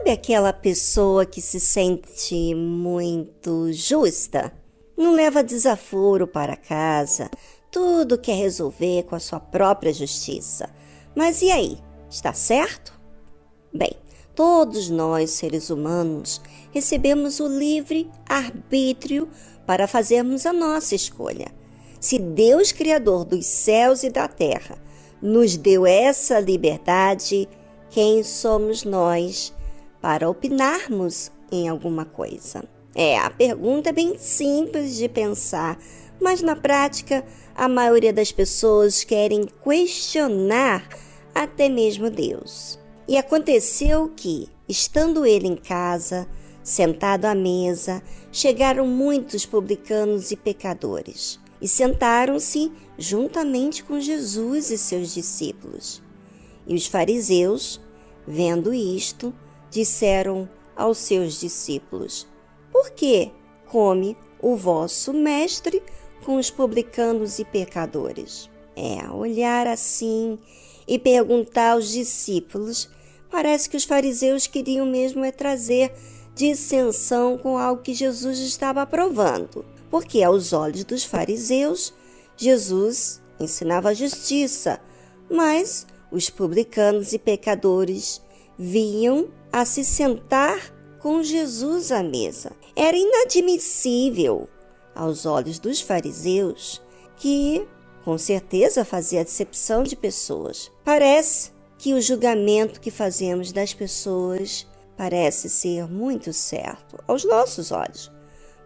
Sabe aquela pessoa que se sente muito justa? Não leva desaforo para casa, tudo quer resolver com a sua própria justiça. Mas e aí? Está certo? Bem, todos nós, seres humanos, recebemos o livre arbítrio para fazermos a nossa escolha. Se Deus, Criador dos céus e da terra, nos deu essa liberdade, quem somos nós para opinarmos em alguma coisa? É, a pergunta é bem simples de pensar, mas na prática a maioria das pessoas querem questionar até mesmo Deus. E aconteceu que, estando ele em casa, sentado à mesa, chegaram muitos publicanos e pecadores e sentaram-se juntamente com Jesus e seus discípulos. E os fariseus, vendo isto, disseram aos seus discípulos: Por que come o vosso mestre com os publicanos e pecadores? É, olhar assim e perguntar aos discípulos, parece que os fariseus queriam mesmo é trazer dissensão com algo que Jesus estava aprovando, porque aos olhos dos fariseus, Jesus ensinava a justiça, mas os publicanos e pecadores vinham a se sentar com Jesus à mesa. Era inadmissível aos olhos dos fariseus que, com certeza, fazia acepção de pessoas. Parece que o julgamento que fazemos das pessoas parece ser muito certo aos nossos olhos,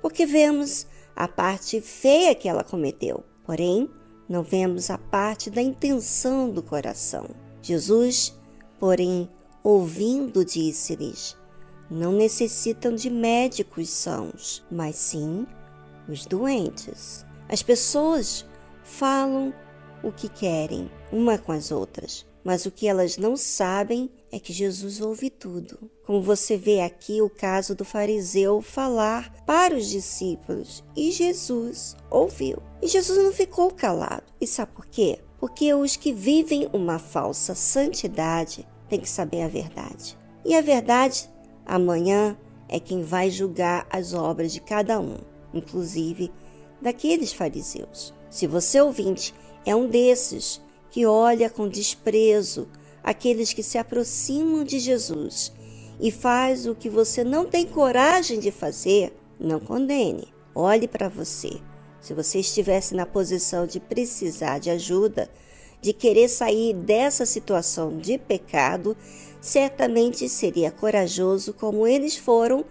porque vemos a parte feia que ela cometeu, porém não vemos a parte da intenção do coração. Jesus, porém, ouvindo, disse-lhes: Não necessitam de médicos sãos, mas sim os doentes. As pessoas falam o que querem uma com as outras, mas o que elas não sabem é que Jesus ouve tudo. Como você vê aqui o caso do fariseu falar para os discípulos e Jesus ouviu. E Jesus não ficou calado. E sabe por quê? Porque os que vivem uma falsa santidade têm que saber a verdade. E a verdade, amanhã, é quem vai julgar as obras de cada um, inclusive daqueles fariseus. Se você ouvinte é um desses que olha com desprezo aqueles que se aproximam de Jesus e faz o que você não tem coragem de fazer, não condene. Olhe para você. Se você estivesse na posição de precisar de ajuda, de querer sair dessa situação de pecado, certamente seria corajoso como eles foram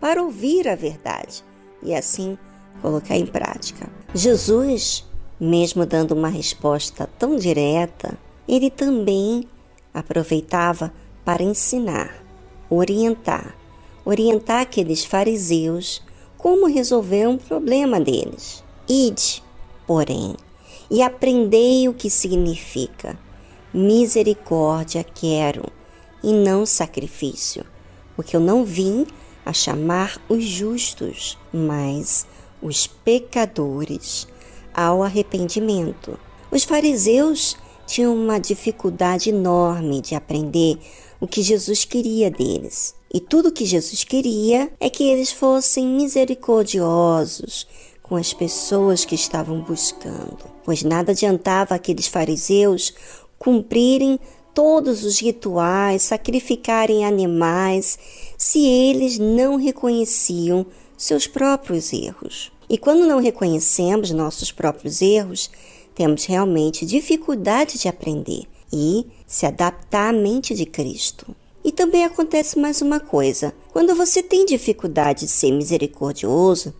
para ouvir a verdade e assim colocar em prática. Jesus, mesmo dando uma resposta tão direta, ele também aproveitava para ensinar, orientar, orientar aqueles fariseus como resolver um problema deles. Ide, porém, e aprendei o que significa misericórdia quero e não sacrifício, porque eu não vim a chamar os justos, mas os pecadores ao arrependimento. Os fariseus tinham uma dificuldade enorme de aprender o que Jesus queria deles. E tudo o que Jesus queria é que eles fossem misericordiosos com as pessoas que estavam buscando, pois nada adiantava aqueles fariseus cumprirem todos os rituais, sacrificarem animais, se eles não reconheciam seus próprios erros. E quando não reconhecemos nossos próprios erros, temos realmente dificuldade de aprender e se adaptar à mente de Cristo. E também acontece mais uma coisa: quando você tem dificuldade de ser misericordioso,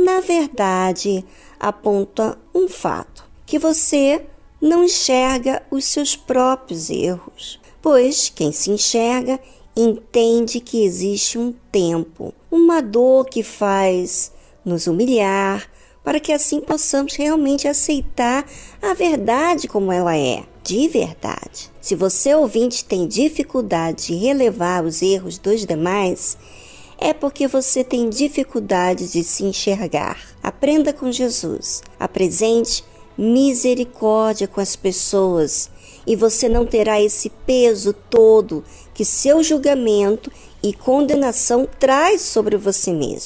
na verdade aponta um fato: que você não enxerga os seus próprios erros. Pois quem se enxerga entende que existe um tempo, uma dor que faz nos humilhar, para que assim possamos realmente aceitar a verdade como ela é, de verdade. Se você ouvinte tem dificuldade de relevar os erros dos demais, é porque você tem dificuldade de se enxergar. Aprenda com Jesus. Apresente misericórdia com as pessoas e você não terá esse peso todo que seu julgamento e condenação traz sobre você mesmo.